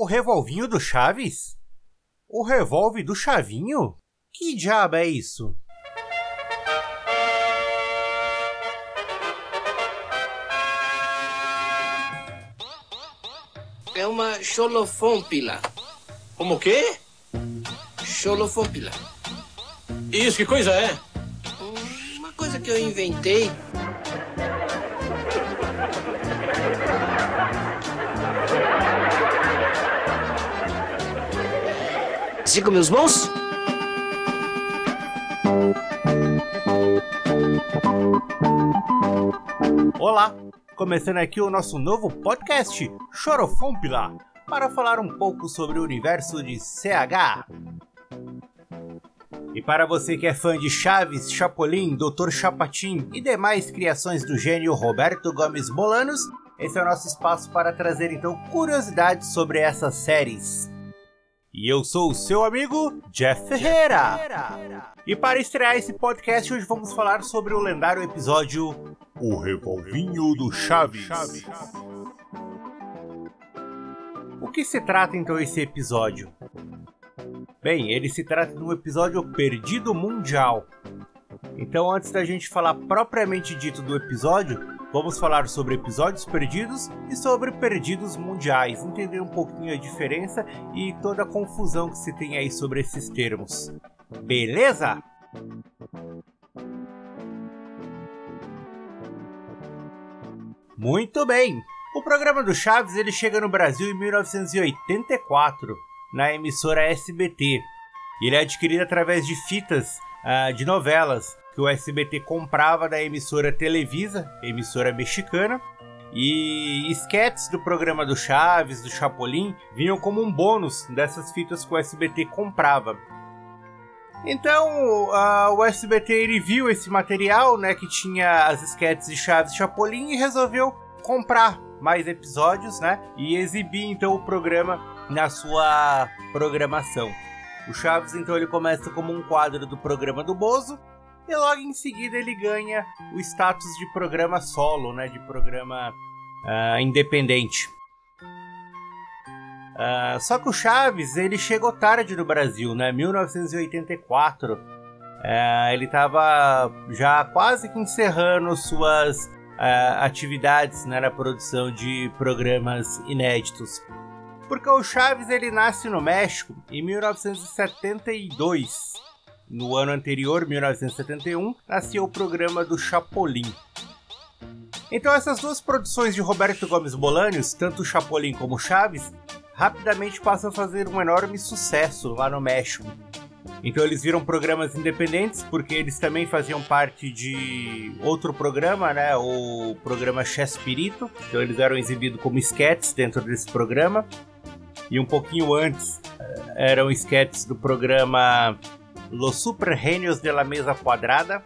O revolvinho do Chaves? O revólver do Chavinho? Que diabo é isso? É uma cholofômpila. Como o quê? Cholofômpila. Isso, que coisa é? Uma coisa que eu inventei. Cinco meus bons? Olá, começando aqui o nosso novo podcast, Chorofômpila, para falar um pouco sobre o universo de CH. E para você que é fã de Chaves, Chapolin, Dr. Chapatin e demais criações do gênio Roberto Gomes Bolanos, esse é o nosso espaço para trazer então curiosidades sobre essas séries. E eu sou o seu amigo Jeff Ferreira. E para estrear esse podcast, hoje vamos falar sobre o lendário episódio O Revolvinho do Chaves. O que se trata então esse episódio? Bem, ele se trata de um episódio perdido mundial. Então, antes da gente falar propriamente dito do episódio, vamos falar sobre episódios perdidos e sobre perdidos mundiais, entender um pouquinho a diferença e toda a confusão que se tem aí sobre esses termos. Beleza? Muito bem. O programa do Chaves ele chega no Brasil em 1984, na emissora SBT. Ele é adquirido através de fitas uh, de novelas que o SBT comprava da emissora Televisa, emissora mexicana, e esquetes do programa do Chaves, do Chapolin, vinham como um bônus dessas fitas que o SBT comprava. Então, o SBT ele viu esse material, né, que tinha as esquetes de Chaves e Chapolin e resolveu comprar mais episódios, né, e exibir então o programa na sua programação. O Chaves então ele começa como um quadro do programa do Bozo e logo em seguida ele ganha o status de programa solo, né, de programa uh, independente. Uh, só que o Chaves ele chegou tarde no Brasil, né? 1984. Uh, ele estava já quase que encerrando suas uh, atividades né, na produção de programas inéditos. Porque o Chaves ele nasce no México em 1972. No ano anterior, 1971, nasceu o programa do Chapolin. Então essas duas produções de Roberto Gomes Bolanhos, tanto Chapolin como Chaves, rapidamente passam a fazer um enorme sucesso lá no México. Então eles viram programas independentes, porque eles também faziam parte de outro programa, né? O programa Chespirito. Então eles eram exibidos como sketches dentro desse programa. E um pouquinho antes eh, eram sketches do programa Los Super Genios de la Mesa Quadrada.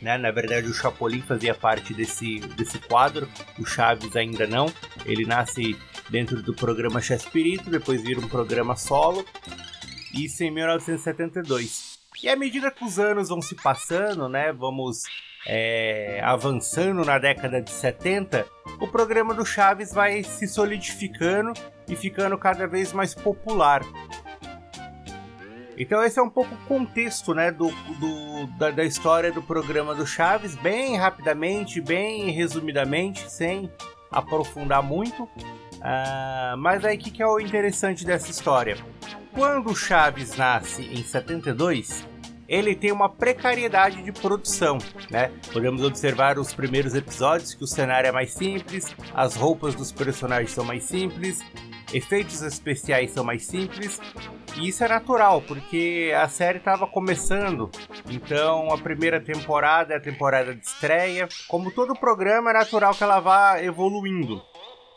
Né? Na verdade, o Chapolin fazia parte desse, desse quadro, o Chaves ainda não. Ele nasce dentro do programa Chespirito, depois vira um programa solo. Isso em 1972. E à medida que os anos vão se passando, né, vamos é, avançando na década de 70, o programa do Chaves vai se solidificando e ficando cada vez mais popular. Então esse é um pouco o contexto né, do, do da, da, história do programa do Chaves, bem rapidamente, bem resumidamente, sem aprofundar muito. Uh, mas aí o que, que é o interessante dessa história? Quando o Chaves nasce em 72, ele tem uma precariedade de produção, né? Podemos observar os primeiros episódios que o cenário é mais simples, as roupas dos personagens são mais simples, efeitos especiais são mais simples e isso é natural, porque a série estava começando, então a primeira temporada é a temporada de estreia. Como todo programa, é natural que ela vá evoluindo.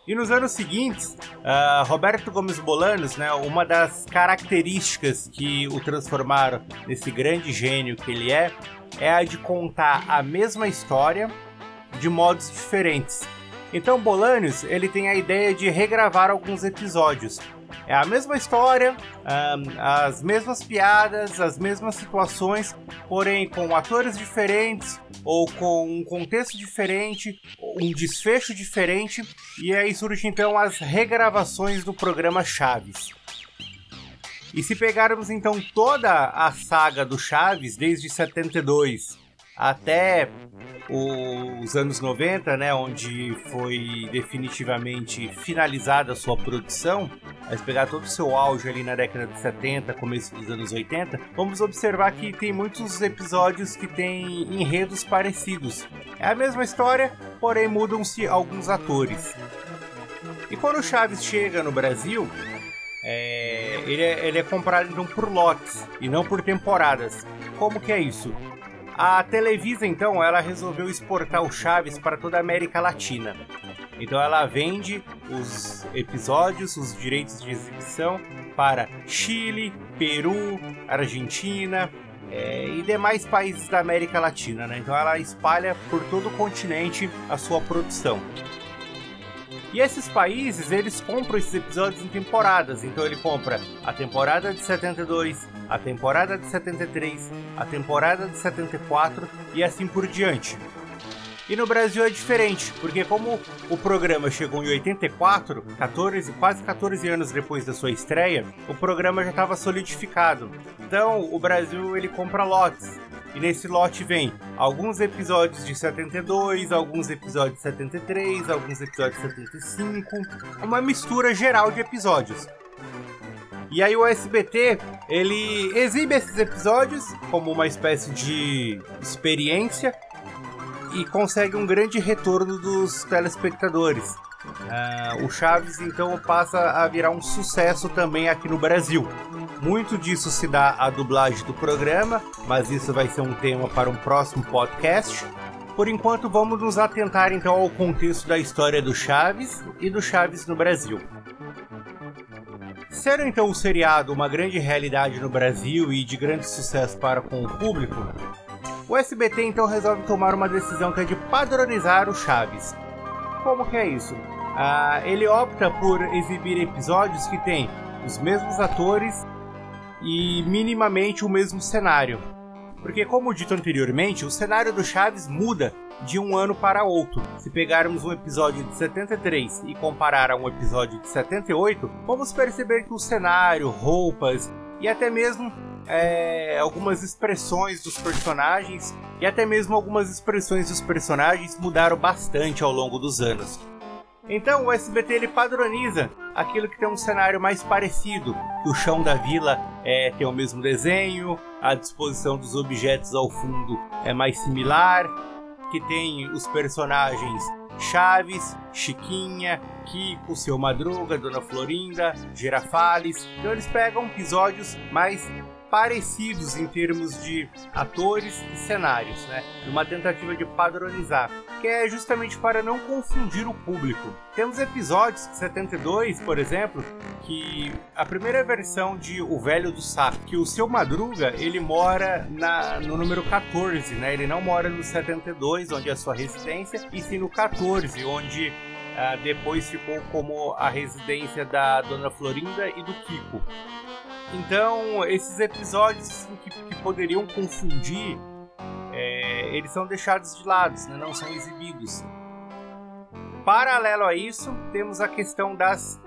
E nos anos seguintes, uh, Roberto Gomes Bolanos, né, uma das características que o transformaram nesse grande gênio que ele é, é a de contar a mesma história de modos diferentes. Então Bolanios ele tem a ideia de regravar alguns episódios. É a mesma história, um, as mesmas piadas, as mesmas situações, porém com atores diferentes ou com um contexto diferente, um desfecho diferente, e aí surgem então as regravações do programa Chaves. E se pegarmos então toda a saga do Chaves desde 72 até os anos 90, né, onde foi definitivamente finalizada a sua produção, mas pegar todo o seu auge ali na década de 70, começo dos anos 80, vamos observar que tem muitos episódios que têm enredos parecidos. É a mesma história, porém mudam-se alguns atores. E quando o Chaves chega no Brasil, é, ele, é, ele é comprado então por lotes e não por temporadas. Como que é isso? A Televisa, então, ela resolveu exportar o Chaves para toda a América Latina. Então ela vende os episódios, os direitos de exibição para Chile, Peru, Argentina é, e demais países da América Latina. Né? Então ela espalha por todo o continente a sua produção. E esses países, eles compram esses episódios em temporadas. Então ele compra a temporada de 72, a temporada de 73, a temporada de 74 e assim por diante. E no Brasil é diferente, porque como o programa chegou em 84, 14, quase 14 anos depois da sua estreia, o programa já estava solidificado. Então o Brasil ele compra lotes. E nesse lote vem alguns episódios de 72, alguns episódios de 73, alguns episódios de 75, uma mistura geral de episódios. E aí o SBT, ele exibe esses episódios como uma espécie de experiência e consegue um grande retorno dos telespectadores. Uh, o Chaves então passa a virar um sucesso também aqui no Brasil. Muito disso se dá à dublagem do programa, mas isso vai ser um tema para um próximo podcast. Por enquanto, vamos nos atentar então ao contexto da história do Chaves e do Chaves no Brasil. Sendo então o seriado uma grande realidade no Brasil e de grande sucesso para com o público, o SBT então resolve tomar uma decisão que é de padronizar o Chaves. Como que é isso? Ah, ele opta por exibir episódios que têm os mesmos atores e minimamente o mesmo cenário. Porque, como dito anteriormente, o cenário do Chaves muda de um ano para outro. Se pegarmos um episódio de 73 e comparar a um episódio de 78, vamos perceber que o cenário, roupas e até mesmo é, algumas expressões dos personagens e até mesmo algumas expressões dos personagens mudaram bastante ao longo dos anos. Então o SBT ele padroniza aquilo que tem um cenário mais parecido, que o chão da vila é, tem o mesmo desenho, a disposição dos objetos ao fundo é mais similar, que tem os personagens Chaves, Chiquinha, Kiko, Seu Madruga, Dona Florinda, Girafales. Então eles pegam episódios mais parecidos em termos de atores e cenários, né? Numa tentativa de padronizar, que é justamente para não confundir o público. Temos episódios, 72, por exemplo, que a primeira versão de O Velho do Saco, que o seu Madruga, ele mora na, no número 14, né? Ele não mora no 72, onde é a sua residência, e sim no 14, onde uh, depois ficou como a residência da Dona Florinda e do Kiko. Então, esses episódios assim, que, que, poderiam confundir, é, eles são deixados de lado, né? não são exibidos. Paralelo a isso, temos a questão das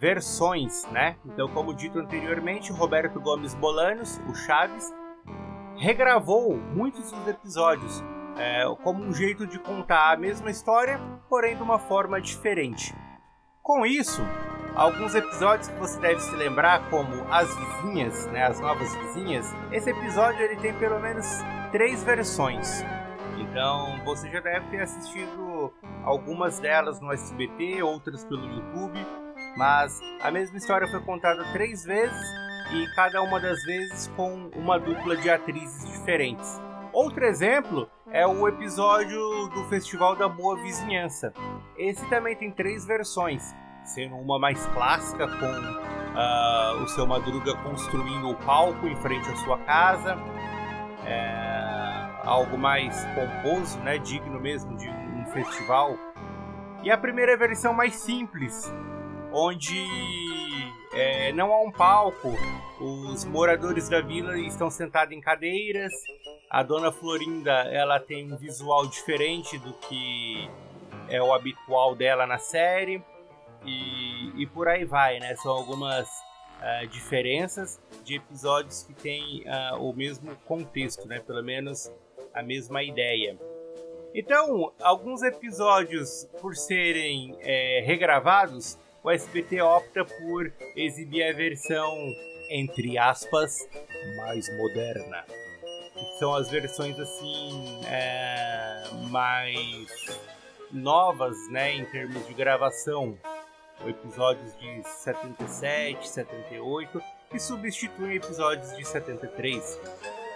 versões, né? Então, como dito anteriormente, Roberto Gomes Bolanos, o Chaves, regravou muitos dos episódios é, como um jeito de contar a mesma história, porém de uma forma diferente. Com isso, alguns episódios que você deve se lembrar, como As Vizinhas, né, as novas vizinhas, esse episódio ele tem pelo menos três versões. Então você já deve ter assistido algumas delas no SBT, outras pelo YouTube, mas a mesma história foi contada três vezes e cada uma das vezes com uma dupla de atrizes diferentes. Outro exemplo é o episódio do Festival da Boa Vizinhança. Esse também tem três versões sendo uma mais clássica com uh, o seu Madruga construindo o palco em frente à sua casa, é, algo mais pomposo, né, digno mesmo de um festival. E a primeira versão mais simples, onde é, não há um palco, os moradores da vila estão sentados em cadeiras, a dona Florinda ela tem um visual diferente do que é o habitual dela na série, e, e por aí vai, né? São algumas uh, diferenças de episódios que têm uh, o mesmo contexto, né? Pelo menos a mesma ideia. Então, alguns episódios, por serem é, regravados, o SBT opta por exibir a versão, entre aspas, mais moderna. Que são as versões assim é, mais novas, né, em termos de gravação. Episódios de 77, 78, que substituem episódios de 73.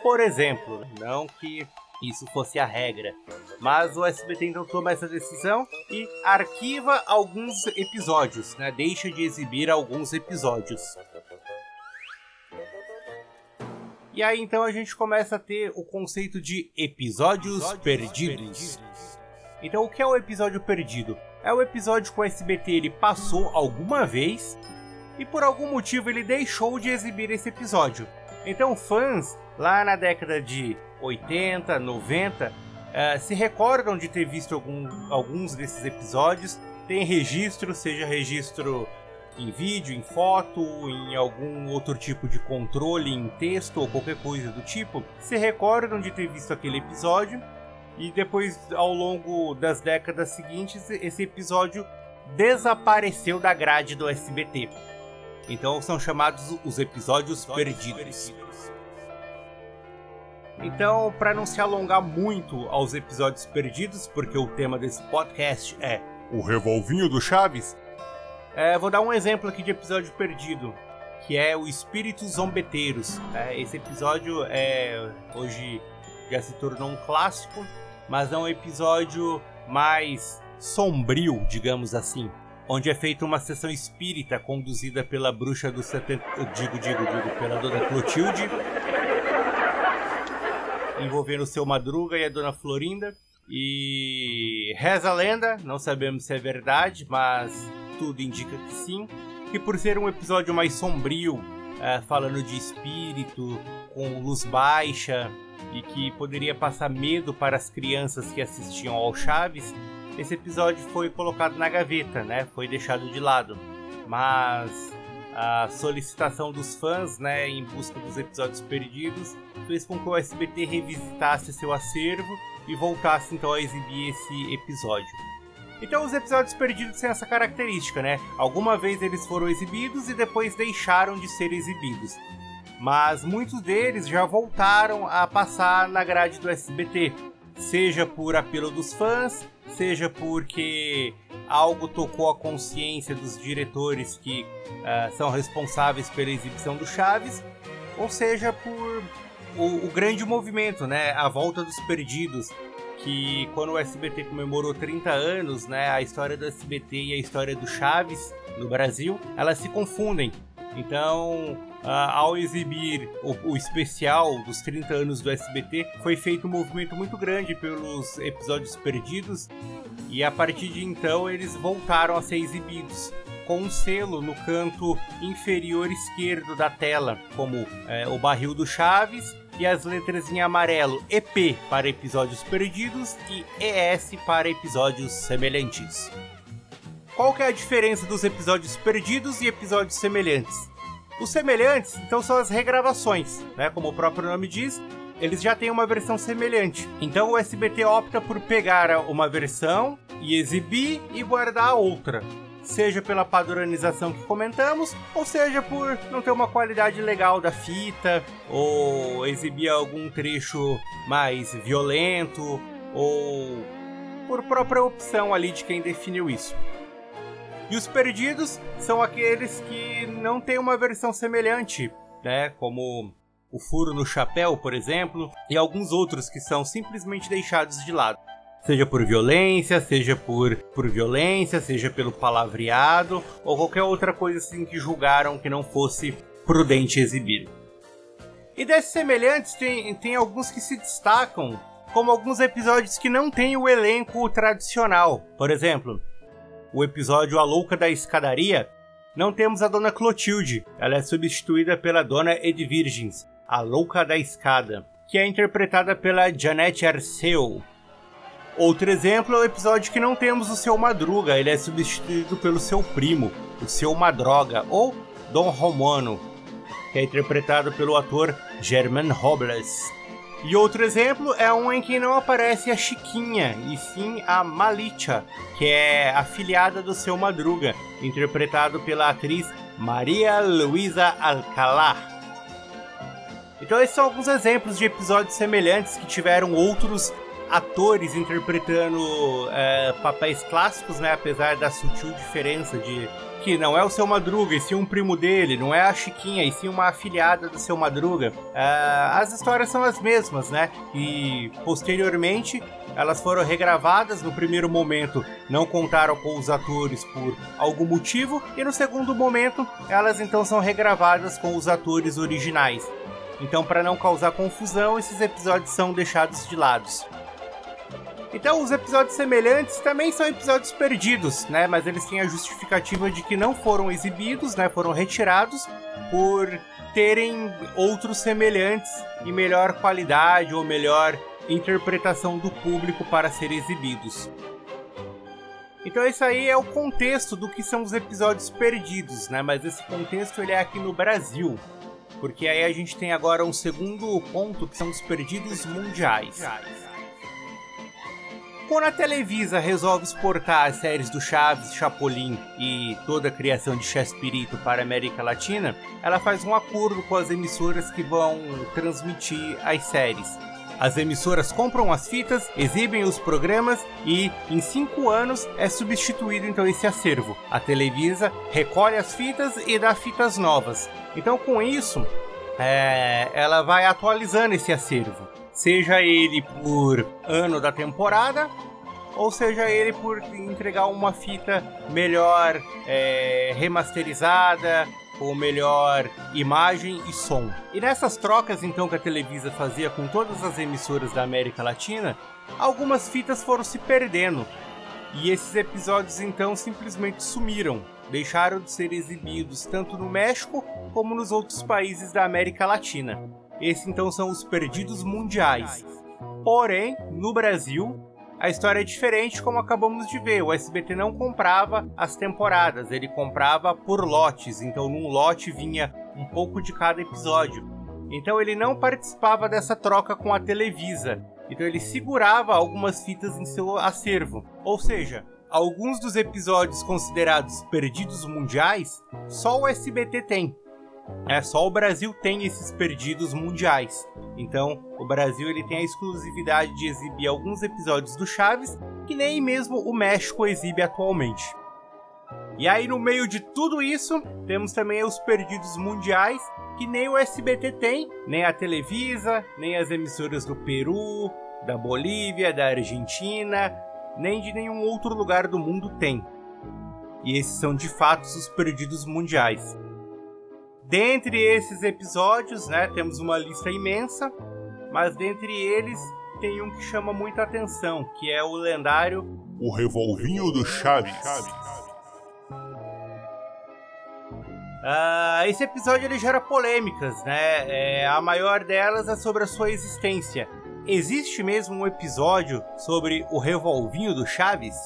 Por exemplo, não que isso fosse a regra. Mas o SBT então toma essa decisão e arquiva alguns episódios, né? Deixa de exibir alguns episódios. E aí então a gente começa a ter o conceito de episódios, episódios perdidos. perdidos. Então o que é o episódio perdido? É o episódio que o SBT ele passou alguma vez e por algum motivo ele deixou de exibir esse episódio. Então fãs lá na década de 80, 90, uh, se recordam de ter visto algum, alguns desses episódios. Tem registro, seja registro em vídeo, em foto, em algum outro tipo de controle, em texto ou qualquer coisa do tipo, se recordam de ter visto aquele episódio e depois, ao longo das décadas seguintes, esse episódio desapareceu da grade do SBT. Então são chamados os episódios perdidos. Então, para não se alongar muito aos episódios perdidos, porque o tema desse podcast é o revolvinho do Chaves, é, vou dar um exemplo aqui de episódio perdido, que é o Espíritos Zombeteiros. É, esse episódio é hoje já se tornou um clássico, mas é um episódio mais sombrio, digamos assim, onde é feita uma sessão espírita conduzida pela bruxa do 70, digo, digo, digo, pela dona Clotilde envolvendo o seu Madruga e a Dona Florinda. E reza a lenda, não sabemos se é verdade, mas tudo indica que sim. Que por ser um episódio mais sombrio, é, falando de espírito, com luz baixa, e que poderia passar medo para as crianças que assistiam ao Chaves, esse episódio foi colocado na gaveta, né? Foi deixado de lado. Mas a solicitação dos fãs, né, em busca dos episódios perdidos, fez com que o SBT revisitasse seu acervo e voltasse então a exibir esse episódio. Então os episódios perdidos têm essa característica, né? Alguma vez eles foram exibidos e depois deixaram de ser exibidos. Mas muitos deles já voltaram a passar na grade do SBT, seja por apelo dos fãs, seja porque algo tocou a consciência dos diretores que uh, são responsáveis pela exibição do Chaves, ou seja por o, o, grande movimento, né, a volta dos perdidos, que quando o SBT comemorou 30 anos, né, a história do SBT e a história do Chaves no Brasil, elas se confundem. Então, Uh, ao exibir o, o, especial dos 30 anos do SBT, foi feito um movimento muito grande pelos episódios perdidos e a partir de então eles voltaram a ser exibidos com um selo no canto inferior esquerdo da tela, como é, o barril do Chaves e as letras em amarelo EP para episódios perdidos e ES para episódios semelhantes. Qual que é a diferença dos episódios perdidos e episódios semelhantes? Os semelhantes, então, são as regravações, né? Como o próprio nome diz, eles já têm uma versão semelhante. Então o SBT opta por pegar uma versão e exibir e guardar a outra. Seja pela padronização que comentamos, ou seja por não ter uma qualidade legal da fita, ou exibir algum trecho mais violento, ou por própria opção ali de quem definiu isso. E os perdidos são aqueles que não têm uma versão semelhante, né? Como o furo no chapéu, por exemplo, e alguns outros que são simplesmente deixados de lado. Seja por violência, seja por, por violência, seja pelo palavreado, ou qualquer outra coisa assim que julgaram que não fosse prudente exibir. E desses semelhantes, tem, tem alguns que se destacam, como alguns episódios que não têm o elenco tradicional. Por exemplo, o episódio A Louca da Escadaria, não temos a Dona Clotilde, ela é substituída pela Dona Edvirgens, a Louca da Escada, que é interpretada pela Janete Arceu. Outro exemplo é o episódio que não temos o Seu Madruga, ele é substituído pelo seu primo, o Seu Madroga, ou Dom Romano, que é interpretado pelo ator German Robles. E outro exemplo é um em que não aparece a Chiquinha, e sim a Malicha, que é afiliada do seu Madruga, interpretado pela atriz Maria Luisa Alcalá. Então esses são alguns exemplos de episódios semelhantes que tiveram outros atores interpretando é, papéis clássicos, né? Apesar da sutil diferença de que não é o seu Madruga, e sim um primo dele, não é a Chiquinha, e sim uma afilhada do seu Madruga. Uh, as histórias são as mesmas, né? E posteriormente elas foram regravadas. No primeiro momento, não contaram com os atores por algum motivo, e no segundo momento, elas então são regravadas com os atores originais. Então, para não causar confusão, esses episódios são deixados de lado. Então, os episódios semelhantes também são episódios perdidos, né? Mas eles têm a justificativa de que não foram exibidos, né? Foram retirados por terem outros semelhantes e melhor qualidade ou melhor interpretação do público para serem exibidos. Então esse aí é o contexto do que são os episódios perdidos, né? Mas esse contexto ele é aqui no Brasil, porque aí a gente tem agora um segundo ponto que são os perdidos mundiais. Quando a Televisa resolve exportar as séries do Chaves, Chapolin e toda a criação de Chespirito para a América Latina, ela faz um acordo com as emissoras que vão transmitir as séries. As emissoras compram as fitas, exibem os programas e, em cinco anos, é substituído então esse acervo. A Televisa recolhe as fitas e dá fitas novas. Então, com isso, é, ela vai atualizando esse acervo seja ele por ano da temporada ou seja ele por entregar uma fita melhor é, remasterizada com melhor imagem e som. E nessas trocas então que a Televisa fazia com todas as emissoras da América Latina, algumas fitas foram se perdendo. E esses episódios então simplesmente sumiram, deixaram de ser exibidos tanto no México como nos outros países da América Latina. Esses então são os perdidos mundiais. Porém, no Brasil, a história é diferente, como acabamos de ver. O SBT não comprava as temporadas, ele comprava por lotes. Então, num lote vinha um pouco de cada episódio. Então, ele não participava dessa troca com a Televisa. Então, ele segurava algumas fitas em seu acervo. Ou seja, alguns dos episódios considerados perdidos mundiais só o SBT tem. É só o Brasil tem esses perdidos mundiais. Então, o Brasil ele tem a exclusividade de exibir alguns episódios do Chaves que nem mesmo o México exibe atualmente. E aí no meio de tudo isso, temos também os perdidos mundiais que nem o SBT tem, nem a Televisa, nem as emissoras do Peru, da Bolívia, da Argentina, nem de nenhum outro lugar do mundo tem. E esses são de fato os perdidos mundiais. Dentre esses episódios, né, temos uma lista imensa, mas dentre eles tem um que chama muita atenção, que é o lendário O Revolvinho do Chaves. Uh, esse episódio ele gera polêmicas, né? É, a maior delas é sobre a sua existência. Existe mesmo um episódio sobre o revolvinho do Chaves?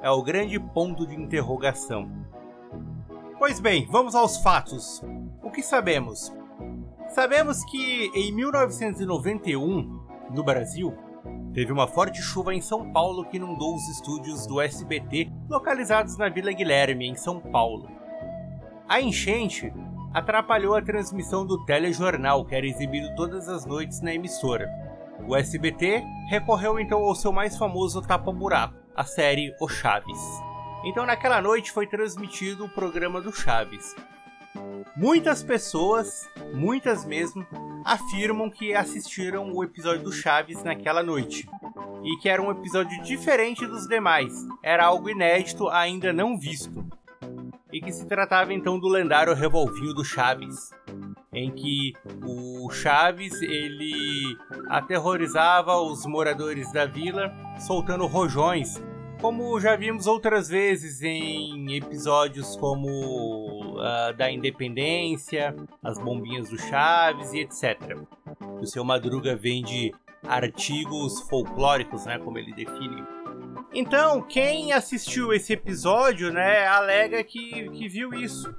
É o grande ponto de interrogação. Pois bem, vamos aos fatos. O que sabemos? Sabemos que em 1991, no Brasil, teve uma forte chuva em São Paulo que inundou os estúdios do SBT localizados na Vila Guilherme, em São Paulo. A enchente atrapalhou a transmissão do telejornal que era exibido todas as noites na emissora. O SBT recorreu então ao seu mais famoso tapa-buraco, a série O Chaves. Então, naquela noite foi transmitido o programa do Chaves. Muitas pessoas, muitas mesmo, afirmam que assistiram o episódio do Chaves naquela noite e que era um episódio diferente dos demais, era algo inédito ainda não visto. E que se tratava então do lendário revolvinho do Chaves, em que o Chaves ele aterrorizava os moradores da vila soltando rojões Como já vimos outras vezes em episódios como uh, da Independência, as bombinhas do Chaves e etc. O seu Madruga vende artigos folclóricos, né, como ele define. Então, quem assistiu esse episódio, né, alega que, que viu isso.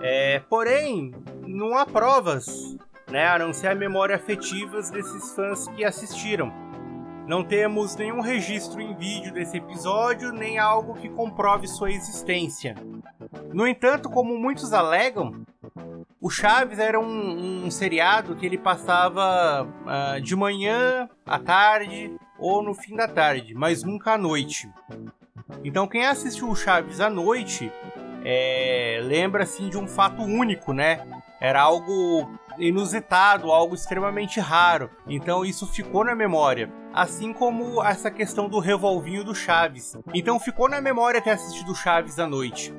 É, porém, não há provas, né, a não ser a memória afetivas desses fãs que assistiram. Não temos nenhum registro em vídeo desse episódio, nem algo que comprove sua existência. No entanto, como muitos alegam, o Chaves era um, um seriado que ele passava uh, de manhã à tarde ou no fim da tarde, mas nunca à noite. Então, quem assistiu o Chaves à noite é, lembra assim de um fato único, né? Era algo inusitado, algo extremamente raro. Então isso ficou na memória. Assim como essa questão do revolvinho do Chaves. Então ficou na memória ter assistido Chaves à noite.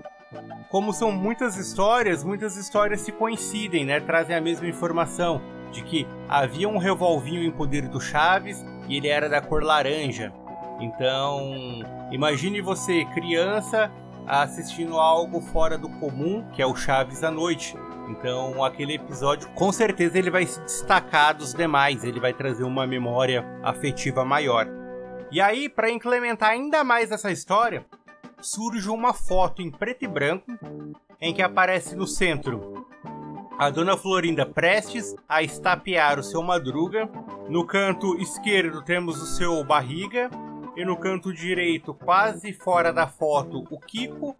Como são muitas histórias, muitas histórias se coincidem, né? Trazem a mesma informação de que havia um revolvinho em poder do Chaves e ele era da cor laranja. Então, imagine você, criança, assistindo algo fora do comum, que é o Chaves à noite. Então, aquele episódio, com certeza, ele vai se destacar dos demais, ele vai trazer uma memória afetiva maior. E aí, para implementar ainda mais essa história, surge uma foto em preto e branco em que aparece no centro a Dona Florinda prestes a estapear o seu madruga. No canto esquerdo temos o seu barriga e no canto direito, quase fora da foto, o Kiko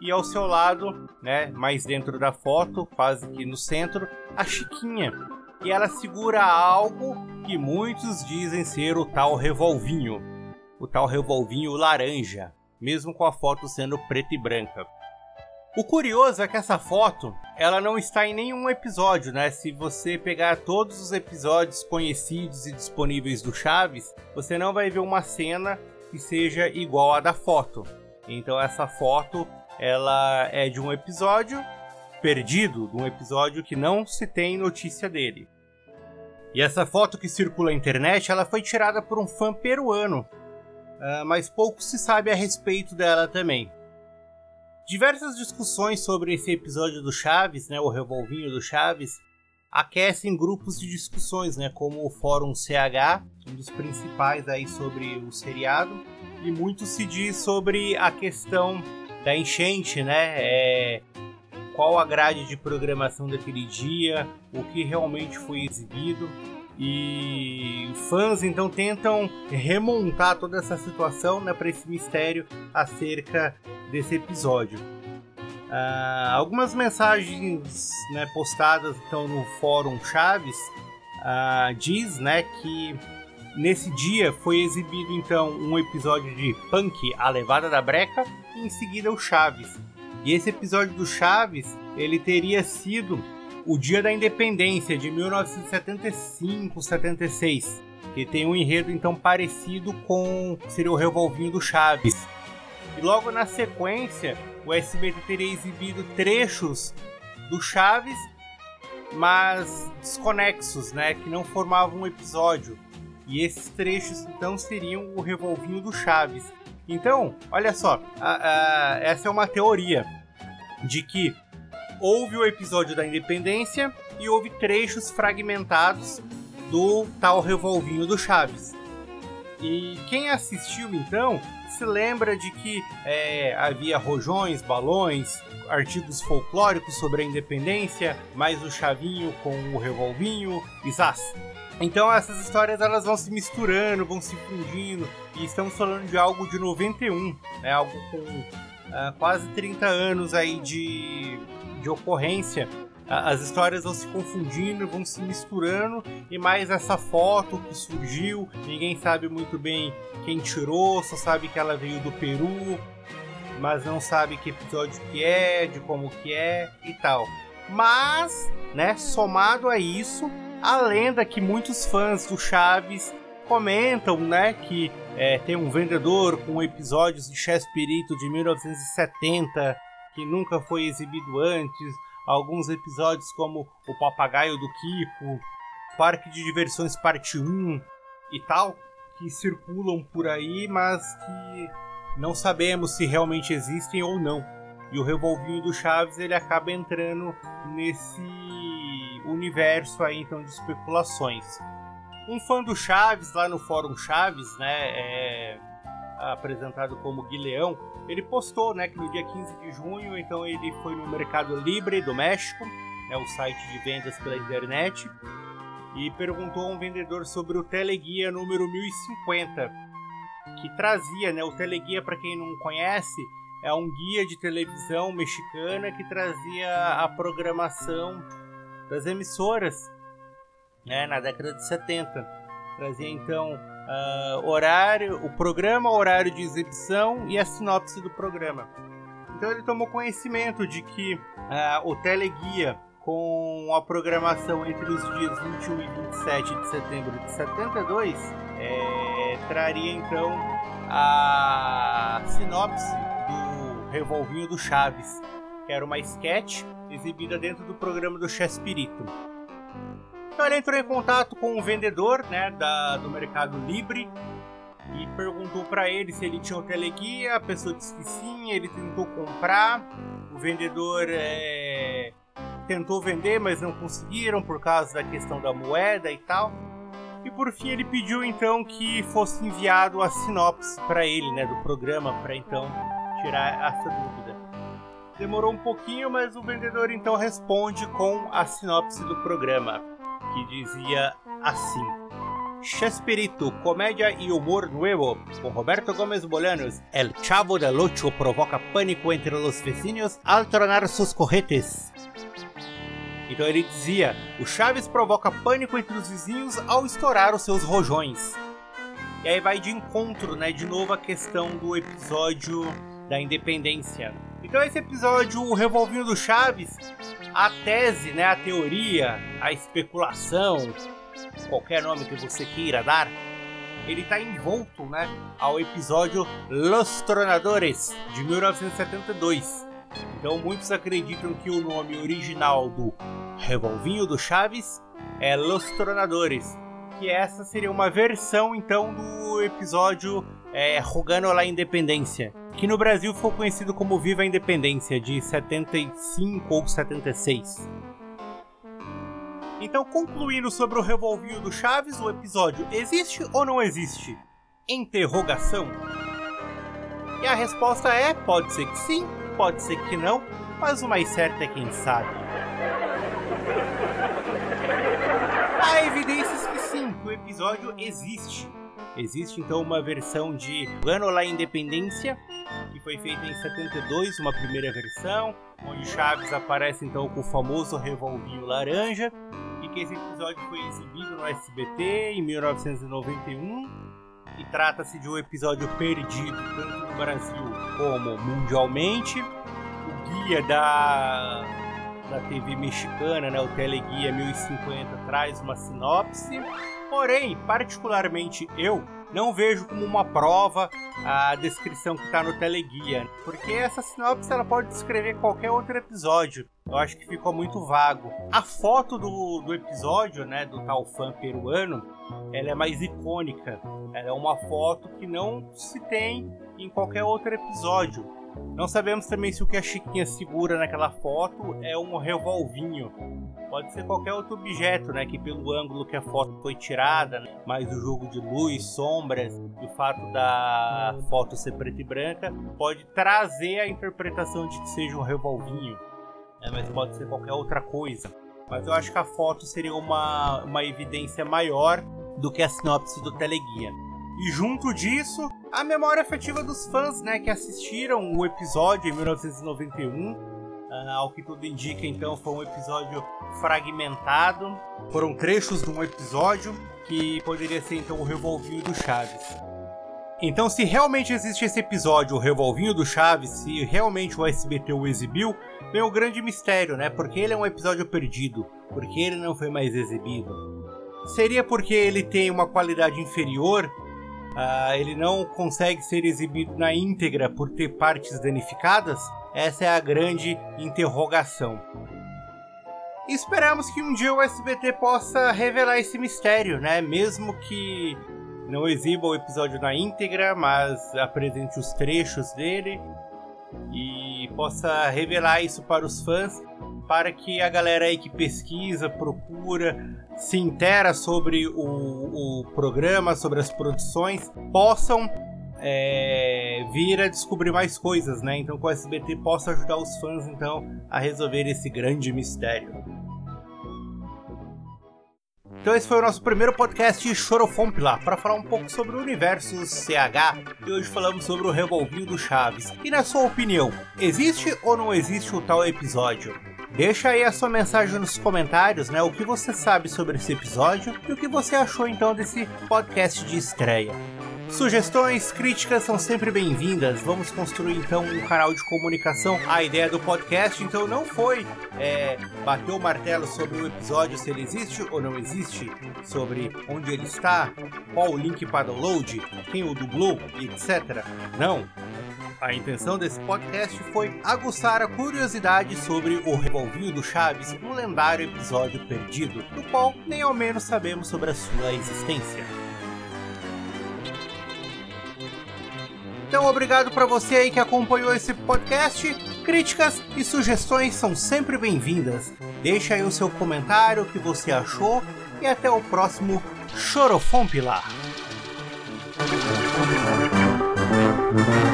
e ao seu lado, né, mais dentro da foto, quase que no centro, a Chiquinha. E ela segura algo que muitos dizem ser o tal revolvinho, o tal revolvinho laranja mesmo com a foto sendo preta e branca. O curioso é que essa foto, ela não está em nenhum episódio, né? Se você pegar todos os episódios conhecidos e disponíveis do Chaves, você não vai ver uma cena que seja igual à da foto. Então essa foto, ela é de um episódio perdido, de um episódio que não se tem notícia dele. E essa foto que circula na internet, ela foi tirada por um fã peruano uh, mas pouco se sabe a respeito dela também. Diversas discussões sobre esse episódio do Chaves, né, o revolvinho do Chaves, aquecem grupos de discussões, né, como o Fórum CH, um dos principais aí sobre o seriado, e muito se diz sobre a questão da enchente, né, é, qual a grade de programação daquele dia, o que realmente foi exibido. E fãs então tentam remontar toda essa situação né, para esse mistério acerca desse episódio. Uh, algumas mensagens né, postadas então no fórum Chaves uh, diz né, que nesse dia foi exibido então um episódio de Punk, a levada da breca, e em seguida o Chaves. E esse episódio do Chaves ele teria sido o Dia da Independência de 1975-76, que tem um enredo então parecido com seria o Revolvinho do Chaves. E logo na sequência, o SBT teria exibido trechos do Chaves, mas desconexos, né, que não formavam um episódio. E esses trechos então seriam o Revolvinho do Chaves. Então, olha só, a, a, essa é uma teoria de que houve o episódio da Independência e houve trechos fragmentados do tal revolvinho do Chaves. E quem assistiu então se lembra de que é, havia rojões, balões, artigos folclóricos sobre a independência, mais o chavinho com o revolvinho e zaz. Então essas histórias elas vão se misturando, vão se fundindo e estamos falando de algo de 91, né? algo com uh, quase 30 anos aí de, de ocorrência, as histórias vão se confundindo, vão se misturando, e mais essa foto que surgiu, ninguém sabe muito bem quem tirou, só sabe que ela veio do Peru, mas não sabe que episódio que é, de como que é e tal. Mas, né, somado a isso, a lenda que muitos fãs do Chaves comentam, né, que é, tem um vendedor com episódios de Chespirito de 1970 que nunca foi exibido antes, alguns episódios como O Papagaio do Kiko, Parque de Diversões Parte 1 e tal, que circulam por aí, mas que não sabemos se realmente existem ou não. E o revolvinho do Chaves ele acaba entrando nesse universo aí então de especulações. Um fã do Chaves lá no Fórum Chaves, né, é, apresentado como Guileão, ele postou, né, que no dia 15 de junho, então ele foi no Mercado Libre do México, né, o site de vendas pela internet, e perguntou a um vendedor sobre o Teleguia número 1050, que trazia, né, o Teleguia para quem não conhece, é um guia de televisão mexicana que trazia a programação das emissoras, né, na década de 70. Trazia então uh, horário, o programa, horário de exibição e a sinopse do programa. Então ele tomou conhecimento de que uh, o teleguia com a programação entre os dias 21 e 27 de setembro de 72 é, traria então a sinopse do Revolvinho do Chaves, que era uma sketch exibida dentro do programa do Chespirito. Então ele entrou em contato com um vendedor né, da, do Mercado Livre e perguntou para ele se ele tinha o teleguia. A pessoa disse que sim, ele tentou comprar. O vendedor é, tentou vender, mas não conseguiram por causa da questão da moeda e tal. E por fim ele pediu então que fosse enviado a sinopse para ele, né, do programa, para então tirar essa dúvida. Demorou um pouquinho, mas o vendedor então responde com a sinopse do programa, que dizia assim: Chespirito, comédia e humor nuevo. Com Roberto Gómez Bolanos, El Chavo del Ocho provoca pânico entre los vecinos al tronar sus cohetes. Então ele dizia: o Chaves provoca pânico entre os vizinhos ao estourar os seus rojões. E aí vai de encontro, né, de novo a questão do episódio da independência. Então esse episódio, o Revolvinho do Chaves, a tese, né, a teoria, a especulação, qualquer nome que você queira dar, ele está envolto, né, ao episódio Los Tronadores de 1972 então muitos acreditam que o nome original do Revolvinho do Chaves é Los Tronadores, que essa seria uma versão então do episódio é, Rogando la Independência, que no Brasil foi conhecido como Viva a Independência, de 75 ou 76. Então, concluindo sobre o Revolvinho do Chaves, o episódio existe ou não existe? Interrogação. E a resposta é: pode ser que sim, pode ser que não, mas o mais certo é quem sabe. Há evidências que sim, que o episódio existe. Existe então uma versão de Gano La Independência, que foi feita em 72, uma primeira versão, onde Chaves aparece então com o famoso revolvinho laranja, e que esse episódio foi exibido no SBT em 1991 e trata-se de um episódio perdido tanto no Brasil como mundialmente. O guia da, da TV mexicana, né, o Teleguia 1050, traz uma sinopse. Porém, particularmente eu, não vejo como uma prova a descrição que está no teleguia, porque essa sinopse ela pode descrever qualquer outro episódio. Eu acho que ficou muito vago. A foto do, do episódio, né, do tal fã peruano, ela é mais icônica. Ela é uma foto que não se tem em qualquer outro episódio. Não sabemos também se o que a Chiquinha segura naquela foto é um revolvinho. Pode ser qualquer outro objeto, né? Que pelo ângulo que a foto foi tirada, né? o jogo de luz, sombras e o fato da foto ser preta e branca, pode trazer a interpretação de que seja um revolvinho. Né? Mas pode ser qualquer outra coisa. Mas eu acho que a foto seria uma, uma evidência maior do que a sinopse do teleguia. E junto disso, a memória afetiva dos fãs, né, que assistiram o episódio em 1991. Uh, ah, ao que tudo indica, então, foi um episódio fragmentado. Foram trechos de um episódio que poderia ser então o revolvinho do Chaves. Então, se realmente existe esse episódio, o revolvinho do Chaves, se realmente o SBT o exibiu, vem o grande mistério, né? Porque ele é um episódio perdido, porque ele não foi mais exibido. Seria porque ele tem uma qualidade inferior uh, ele não consegue ser exibido na íntegra por ter partes danificadas? Essa é a grande interrogação. Esperamos que um dia o SBT possa revelar esse mistério, né? Mesmo que não exiba o episódio na íntegra, mas apresente os trechos dele e possa revelar isso para os fãs, para que a galera aí que pesquisa, procura, se intera sobre o, o programa, sobre as produções, possam é, vir a descobrir mais coisas, né? Então, com o SBT possa ajudar os fãs então a resolver esse grande mistério. Então esse foi o nosso primeiro podcast Chorofomp para falar um pouco sobre o universo CH e hoje falamos sobre o revolvinho do Chaves. E na sua opinião, existe ou não existe o tal episódio? Deixa aí a sua mensagem nos comentários, né? O que você sabe sobre esse episódio e o que você achou então desse podcast de estreia. Sugestões, críticas são sempre bem-vindas. Vamos construir então um canal de comunicação. A ideia do podcast então não foi é, bater o martelo sobre o episódio, se ele existe ou não existe, sobre onde ele está, qual o link para download, quem o dublou, etc. Não. A intenção desse podcast foi aguçar a curiosidade sobre o Revolvinho do Chaves, um lendário episódio perdido, do qual nem ao menos sabemos sobre a sua existência. Então, obrigado para você aí que acompanhou esse podcast. Críticas e sugestões são sempre bem-vindas. Deixa aí o seu comentário, o que você achou e até o próximo Chorofompilar. Thank